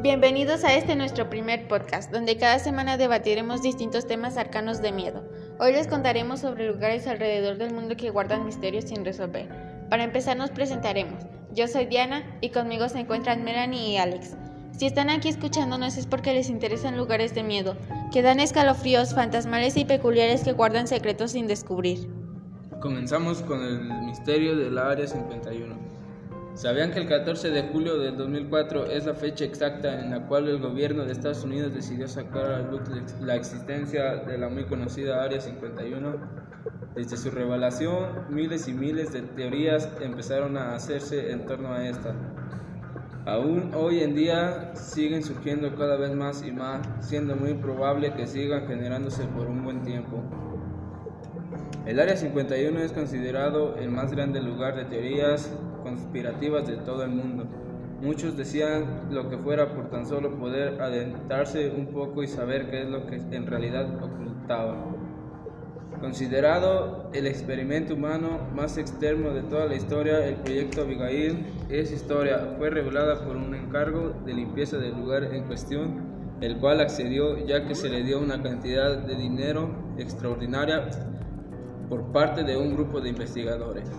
Bienvenidos a este nuestro primer podcast, donde cada semana debatiremos distintos temas arcanos de miedo. Hoy les contaremos sobre lugares alrededor del mundo que guardan misterios sin resolver. Para empezar nos presentaremos. Yo soy Diana y conmigo se encuentran Melanie y Alex. Si están aquí escuchándonos es porque les interesan lugares de miedo, que dan escalofríos fantasmales y peculiares que guardan secretos sin descubrir. Comenzamos con el misterio del Área 51. ¿Sabían que el 14 de julio del 2004 es la fecha exacta en la cual el gobierno de Estados Unidos decidió sacar a luz la existencia de la muy conocida Área 51? Desde su revelación, miles y miles de teorías empezaron a hacerse en torno a esta. Aún hoy en día siguen surgiendo cada vez más y más, siendo muy probable que sigan generándose por un buen tiempo. El Área 51 es considerado el más grande lugar de teorías conspirativas de todo el mundo. Muchos decían lo que fuera por tan solo poder adentrarse un poco y saber qué es lo que en realidad ocultaba. Considerado el experimento humano más externo de toda la historia, el proyecto Abigail es historia. Fue revelada por un encargo de limpieza del lugar en cuestión, el cual accedió ya que se le dio una cantidad de dinero extraordinaria por parte de un grupo de investigadores.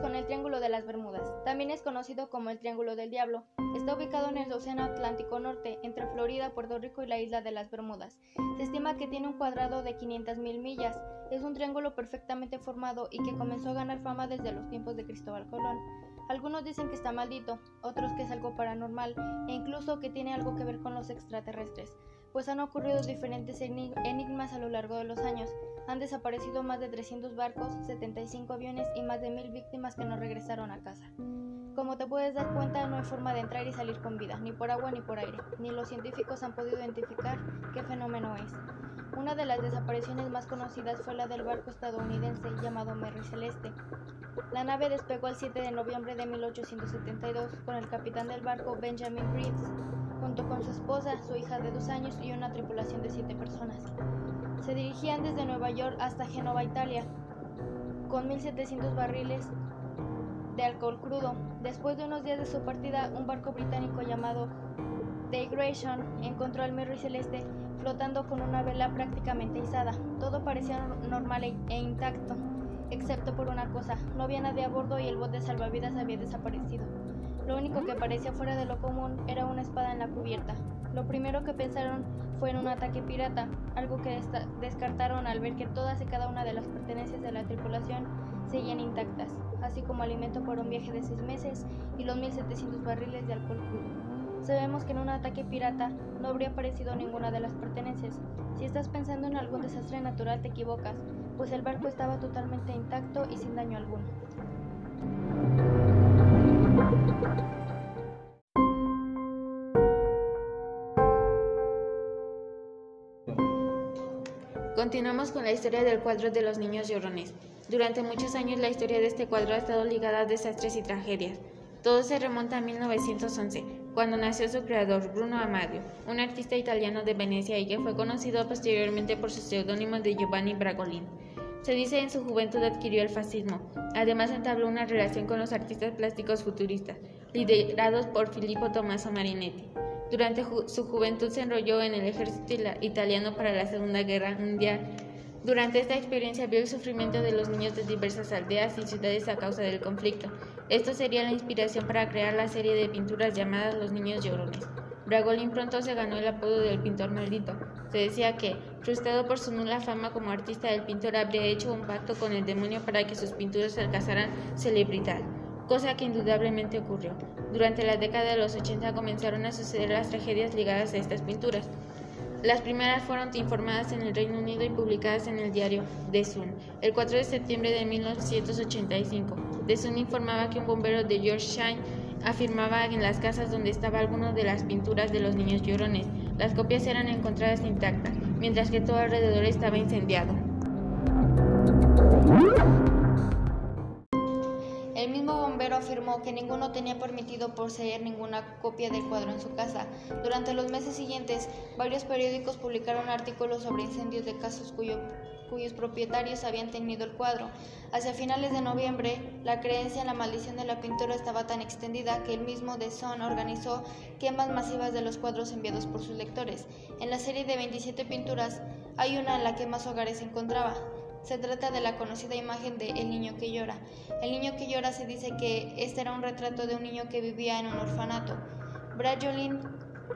Con el Triángulo de las Bermudas. También es conocido como el Triángulo del Diablo. Está ubicado en el Océano Atlántico Norte, entre Florida, Puerto Rico y la isla de las Bermudas. Se estima que tiene un cuadrado de 500.000 millas. Es un triángulo perfectamente formado y que comenzó a ganar fama desde los tiempos de Cristóbal Colón. Algunos dicen que está maldito, otros que es algo paranormal e incluso que tiene algo que ver con los extraterrestres, pues han ocurrido diferentes enigmas a lo largo de los años. Han desaparecido más de 300 barcos, 75 aviones y más de 1000 víctimas que no regresaron a casa. Como te puedes dar cuenta, no hay forma de entrar y salir con vida, ni por agua ni por aire, ni los científicos han podido identificar qué fenómeno es. Una de las desapariciones más conocidas fue la del barco estadounidense llamado Mary Celeste. La nave despegó el 7 de noviembre de 1872 con el capitán del barco Benjamin Reeves, junto con su esposa, su hija de dos años y una tripulación de siete personas. Se dirigían desde Nueva York hasta Génova, Italia, con 1.700 barriles de alcohol crudo. Después de unos días de su partida, un barco británico llamado The Grayson encontró al Mary Celeste flotando con una vela prácticamente izada. Todo parecía normal e, e intacto, excepto por una cosa, no había nadie a bordo y el bote de salvavidas había desaparecido. Lo único que parecía fuera de lo común era una espada en la cubierta. Lo primero que pensaron fue en un ataque pirata, algo que descartaron al ver que todas y cada una de las pertenencias de la tripulación seguían intactas, así como alimento para un viaje de seis meses y los 1.700 barriles de alcohol crudo. Sabemos que en un ataque pirata no habría aparecido ninguna de las pertenencias. Si estás pensando en algún desastre natural te equivocas, pues el barco estaba totalmente intacto y sin daño alguno. Continuamos con la historia del cuadro de los niños llorones. Durante muchos años la historia de este cuadro ha estado ligada a desastres y tragedias. Todo se remonta a 1911, cuando nació su creador, Bruno Amadio, un artista italiano de Venecia y que fue conocido posteriormente por su seudónimo de Giovanni Bragolin. Se dice en su juventud adquirió el fascismo. Además entabló una relación con los artistas plásticos futuristas, liderados por Filippo Tommaso Marinetti. Durante su juventud se enrolló en el ejército italiano para la Segunda Guerra Mundial. Durante esta experiencia vio el sufrimiento de los niños de diversas aldeas y ciudades a causa del conflicto. Esto sería la inspiración para crear la serie de pinturas llamadas Los Niños Llorones. Bragolin pronto se ganó el apodo del pintor maldito. Se decía que, frustrado por su nula fama como artista, el pintor habría hecho un pacto con el demonio para que sus pinturas alcanzaran celebridad cosa que indudablemente ocurrió. Durante la década de los 80 comenzaron a suceder las tragedias ligadas a estas pinturas. Las primeras fueron informadas en el Reino Unido y publicadas en el diario The Sun el 4 de septiembre de 1985. The Sun informaba que un bombero de Yorkshire afirmaba en las casas donde estaba alguna de las pinturas de los niños llorones. Las copias eran encontradas intactas, mientras que todo alrededor estaba incendiado. Afirmó que ninguno tenía permitido poseer ninguna copia del cuadro en su casa. Durante los meses siguientes, varios periódicos publicaron artículos sobre incendios de casas cuyos propietarios habían tenido el cuadro. Hacia finales de noviembre, la creencia en la maldición de la pintura estaba tan extendida que el mismo de Son organizó quemas masivas de los cuadros enviados por sus lectores. En la serie de 27 pinturas, hay una en la que más hogares se encontraba. Se trata de la conocida imagen de El niño que llora. El niño que llora se dice que este era un retrato de un niño que vivía en un orfanato. Brad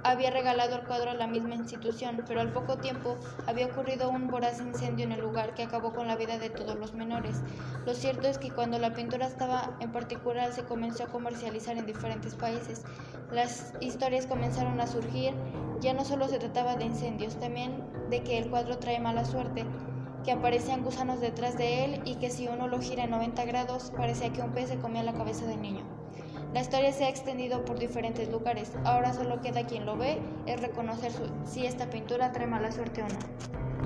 había regalado el cuadro a la misma institución, pero al poco tiempo había ocurrido un voraz incendio en el lugar que acabó con la vida de todos los menores. Lo cierto es que cuando la pintura estaba en particular se comenzó a comercializar en diferentes países, las historias comenzaron a surgir. Ya no solo se trataba de incendios, también de que el cuadro trae mala suerte que aparecían gusanos detrás de él y que si uno lo gira en 90 grados parecía que un pez se comía la cabeza del niño. La historia se ha extendido por diferentes lugares. Ahora solo queda quien lo ve es reconocer si esta pintura trae mala suerte o no.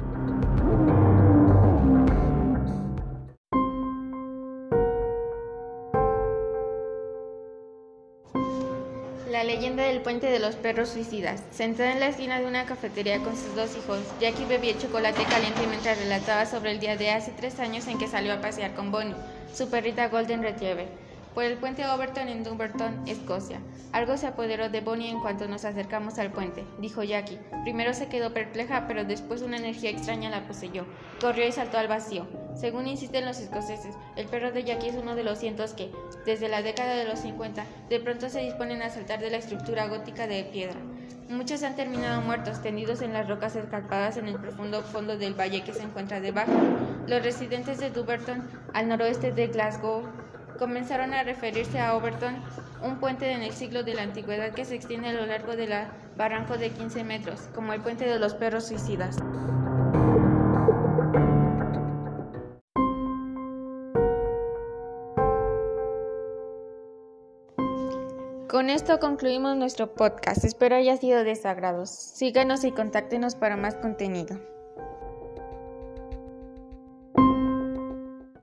Leyenda del puente de los perros suicidas. Sentada en la esquina de una cafetería con sus dos hijos, Jackie bebía chocolate caliente mientras relataba sobre el día de hace tres años en que salió a pasear con Bonnie, su perrita Golden Retriever por el puente Overton en Dumbarton, Escocia. Algo se apoderó de Bonnie en cuanto nos acercamos al puente, dijo Jackie. Primero se quedó perpleja, pero después una energía extraña la poseyó. Corrió y saltó al vacío. Según insisten los escoceses, el perro de Jackie es uno de los cientos que, desde la década de los 50, de pronto se disponen a saltar de la estructura gótica de piedra. Muchos han terminado muertos, tendidos en las rocas escarpadas en el profundo fondo del valle que se encuentra debajo. Los residentes de Dumbarton, al noroeste de Glasgow, comenzaron a referirse a Overton, un puente en el siglo de la antigüedad que se extiende a lo largo del barranco de 15 metros, como el puente de los perros suicidas. Con esto concluimos nuestro podcast. Espero haya sido de su agrado. Síganos y contáctenos para más contenido.